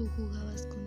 tú jugabas con